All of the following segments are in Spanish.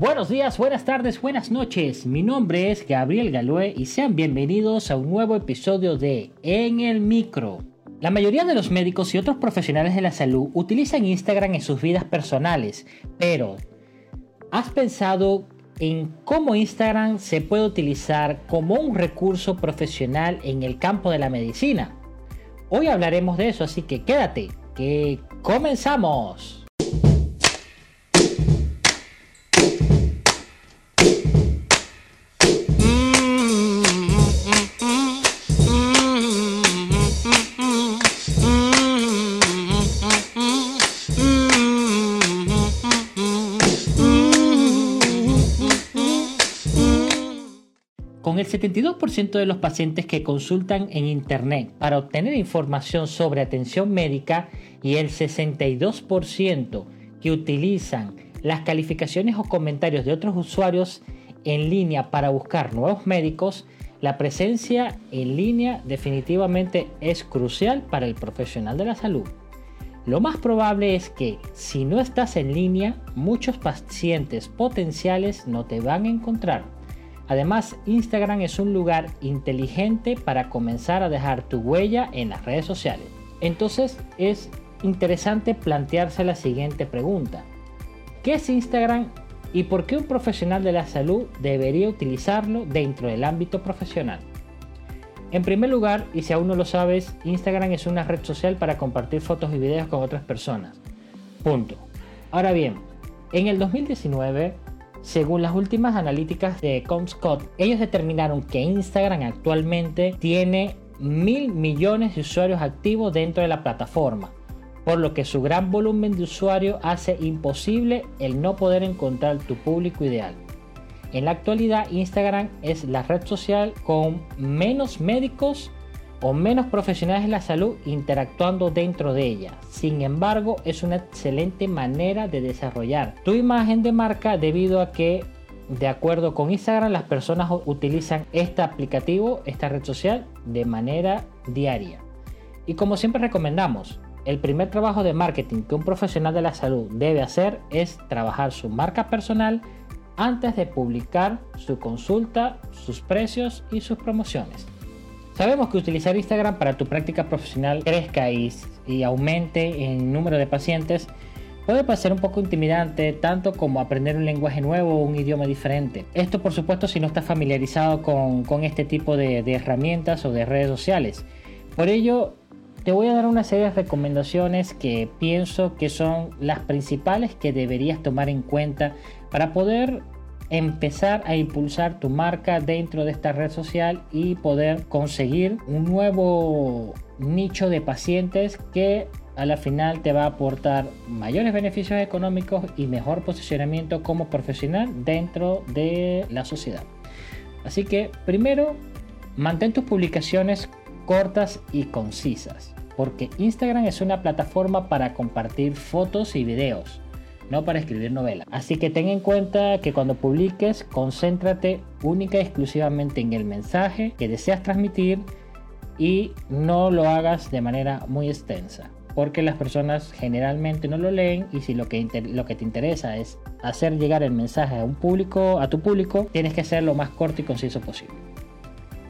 Buenos días, buenas tardes, buenas noches. Mi nombre es Gabriel Galué y sean bienvenidos a un nuevo episodio de En el Micro. La mayoría de los médicos y otros profesionales de la salud utilizan Instagram en sus vidas personales, pero ¿has pensado en cómo Instagram se puede utilizar como un recurso profesional en el campo de la medicina? Hoy hablaremos de eso, así que quédate, que comenzamos. El 72% de los pacientes que consultan en Internet para obtener información sobre atención médica y el 62% que utilizan las calificaciones o comentarios de otros usuarios en línea para buscar nuevos médicos, la presencia en línea definitivamente es crucial para el profesional de la salud. Lo más probable es que si no estás en línea, muchos pacientes potenciales no te van a encontrar Además, Instagram es un lugar inteligente para comenzar a dejar tu huella en las redes sociales. Entonces es interesante plantearse la siguiente pregunta. ¿Qué es Instagram y por qué un profesional de la salud debería utilizarlo dentro del ámbito profesional? En primer lugar, y si aún no lo sabes, Instagram es una red social para compartir fotos y videos con otras personas. Punto. Ahora bien, en el 2019 según las últimas analíticas de Comscott, ellos determinaron que Instagram actualmente tiene mil millones de usuarios activos dentro de la plataforma, por lo que su gran volumen de usuarios hace imposible el no poder encontrar tu público ideal. En la actualidad, Instagram es la red social con menos médicos o menos profesionales de la salud interactuando dentro de ella. Sin embargo, es una excelente manera de desarrollar tu imagen de marca debido a que de acuerdo con Instagram, las personas utilizan este aplicativo, esta red social, de manera diaria. Y como siempre recomendamos, el primer trabajo de marketing que un profesional de la salud debe hacer es trabajar su marca personal antes de publicar su consulta, sus precios y sus promociones. Sabemos que utilizar Instagram para tu práctica profesional crezca y, aumente en número de pacientes puede parecer un poco intimidante, tanto como aprender un lenguaje nuevo o un idioma diferente. Esto por supuesto si no estás familiarizado con, este tipo de, de, herramientas o de redes sociales. Por ello, te voy a dar una serie de recomendaciones que pienso que son las principales que deberías tomar en cuenta para poder empezar a impulsar tu marca dentro de esta red social y poder conseguir un nuevo nicho de pacientes que a la final te va a aportar mayores beneficios económicos y mejor posicionamiento como profesional dentro de la sociedad. Así que primero, mantén tus publicaciones cortas y concisas, porque Instagram es una plataforma para compartir fotos y videos no para escribir novelas. Así que ten en cuenta que cuando publiques, concéntrate única y exclusivamente en el mensaje que deseas transmitir y no lo hagas de manera muy extensa. Porque las personas generalmente no lo leen y si lo que, lo que te interesa es hacer llegar el mensaje a un público, a tu público, tienes que ser lo más corto y conciso posible.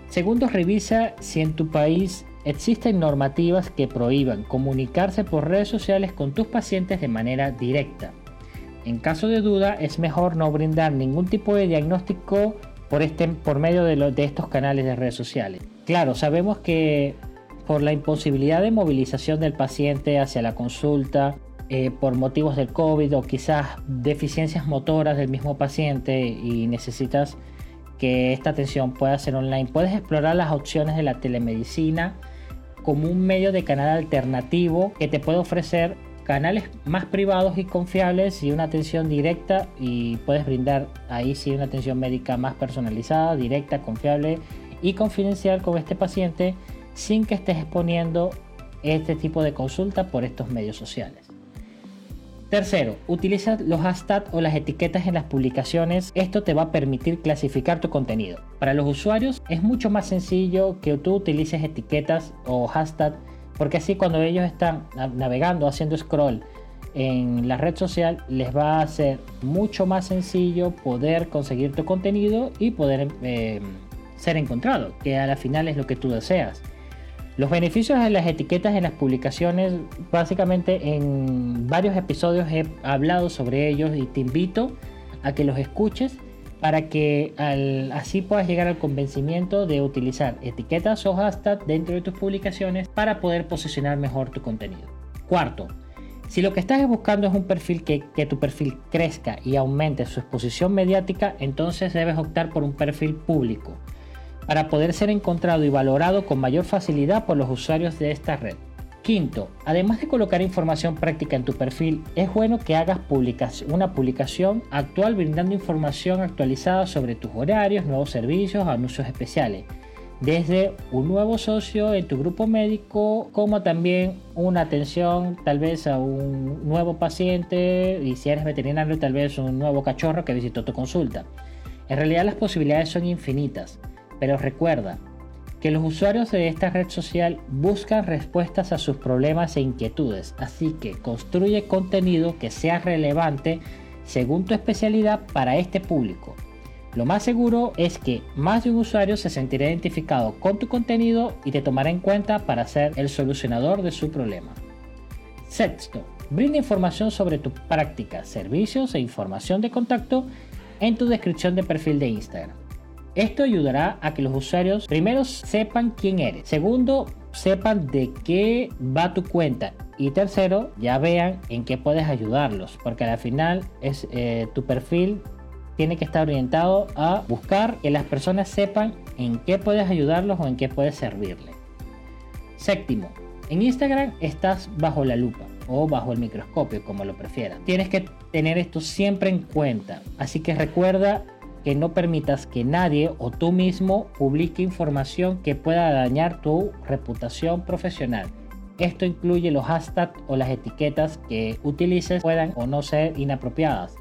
Segundo, revisa si en tu país existen normativas que prohíban comunicarse por redes sociales con tus pacientes de manera directa. En caso de duda, es mejor no brindar ningún tipo de diagnóstico por, este, por medio de, de estos canales de redes sociales. Claro, sabemos que por la imposibilidad de movilización del paciente hacia la consulta, eh, por motivos del COVID o quizás deficiencias motoras del mismo paciente y necesitas que esta atención pueda ser online, puedes explorar las opciones de la telemedicina como un medio de canal alternativo que te puede ofrecer canales más privados y confiables y una atención directa y puedes brindar ahí sí una atención médica más personalizada, directa, confiable y confidencial con este paciente sin que estés exponiendo este tipo de consulta por estos medios sociales. Tercero, utiliza los hashtags o las etiquetas en las publicaciones. Esto te va a permitir clasificar tu contenido. Para los usuarios es mucho más sencillo que tú utilices etiquetas o hashtags porque así cuando ellos están navegando, haciendo scroll en la red social les va a ser mucho más sencillo poder conseguir tu contenido y poder eh, ser encontrado, que a la final es lo que tú deseas. Los beneficios de las etiquetas en las publicaciones, básicamente en varios episodios he hablado sobre ellos y te invito a que los escuches para que así puedas llegar al convencimiento de utilizar etiquetas o hashtags dentro de tus publicaciones para poder posicionar mejor tu contenido. Cuarto, si lo que estás buscando es un perfil que, que, tu perfil crezca y aumente su exposición mediática, entonces debes optar por un perfil público para poder ser encontrado y valorado con mayor facilidad por los usuarios de esta red. Quinto, además de colocar información práctica en tu perfil, es bueno que hagas una publicación actual brindando información actualizada sobre tus horarios, nuevos servicios, anuncios especiales, desde un nuevo socio en tu grupo médico, como también una atención tal vez a un nuevo paciente y si eres veterinario tal vez un nuevo cachorro que visitó tu consulta. En realidad las posibilidades son infinitas, pero recuerda, que los usuarios de esta red social buscan respuestas a sus problemas e inquietudes, así que construye contenido que sea relevante según tu especialidad para este público. Lo más seguro es que más de un usuario se sentirá identificado con tu contenido y te tomará en cuenta para ser el solucionador de su problema. Sexto, brinda información sobre tu práctica, servicios e información de contacto en tu descripción de perfil de Instagram. Esto ayudará a que los usuarios primero sepan quién eres, segundo sepan de qué va tu cuenta y tercero ya vean en qué puedes ayudarlos, porque al final es eh, tu perfil tiene que estar orientado a buscar que las personas sepan en qué puedes ayudarlos o en qué puedes servirle. Séptimo, en Instagram estás bajo la lupa o bajo el microscopio, como lo prefieras. Tienes que tener esto siempre en cuenta, así que recuerda que no permitas que nadie o tú mismo publique información que pueda dañar tu reputación profesional. Esto incluye los hashtags o las etiquetas que utilices puedan o no ser inapropiadas.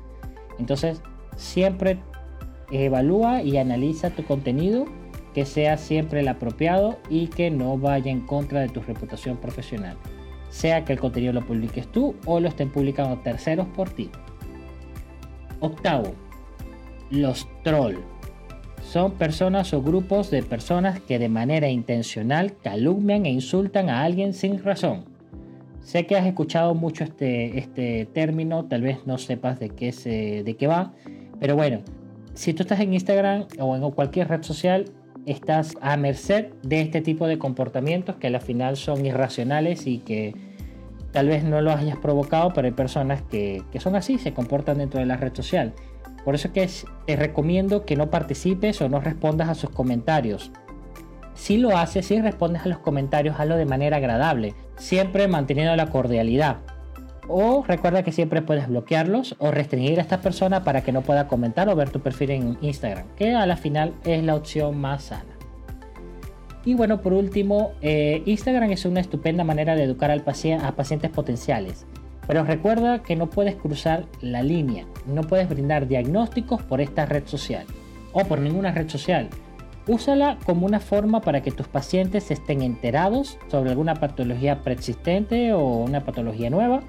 Entonces, siempre evalúa y analiza tu contenido que sea siempre el apropiado y que no vaya en contra de tu reputación profesional. Sea que el contenido lo publiques tú o lo estén publicando terceros por ti. Octavo, los troll son personas o grupos de personas que de manera intencional calumnian e insultan a alguien sin razón. Sé que has escuchado mucho este, este término, tal vez no sepas de qué, se, de qué va, pero bueno, si tú estás en Instagram o en cualquier red social, estás a merced de este tipo de comportamientos que al final son irracionales y que tal vez no lo hayas provocado, pero hay personas que, que son así, se comportan dentro de la red social. Por eso que te recomiendo que no participes o no respondas a sus comentarios. Si lo haces, si respondes a los comentarios, hazlo de manera agradable, siempre manteniendo la cordialidad. O recuerda que siempre puedes bloquearlos o restringir a esta persona para que no pueda comentar o ver tu perfil en Instagram, que a la final es la opción más sana. Y bueno, por último, eh, Instagram es una estupenda manera de educar a pacientes potenciales. Pero recuerda que no puedes cruzar la línea, no puedes brindar diagnósticos por esta red social o por ninguna red social. Úsala como una forma para que tus pacientes estén enterados sobre alguna patología preexistente o una patología nueva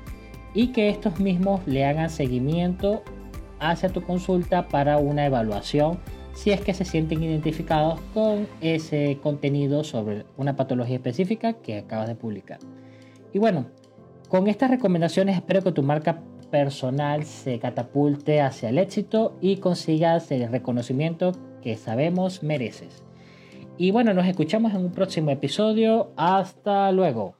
y que estos mismos le hagan seguimiento hacia tu consulta para una evaluación si es que se sienten identificados con ese contenido sobre una patología específica que acabas de publicar. Y bueno, con estas recomendaciones espero que tu marca personal se catapulte hacia el éxito y consigas el reconocimiento que sabemos mereces. Y bueno, nos escuchamos en un próximo episodio. Hasta luego.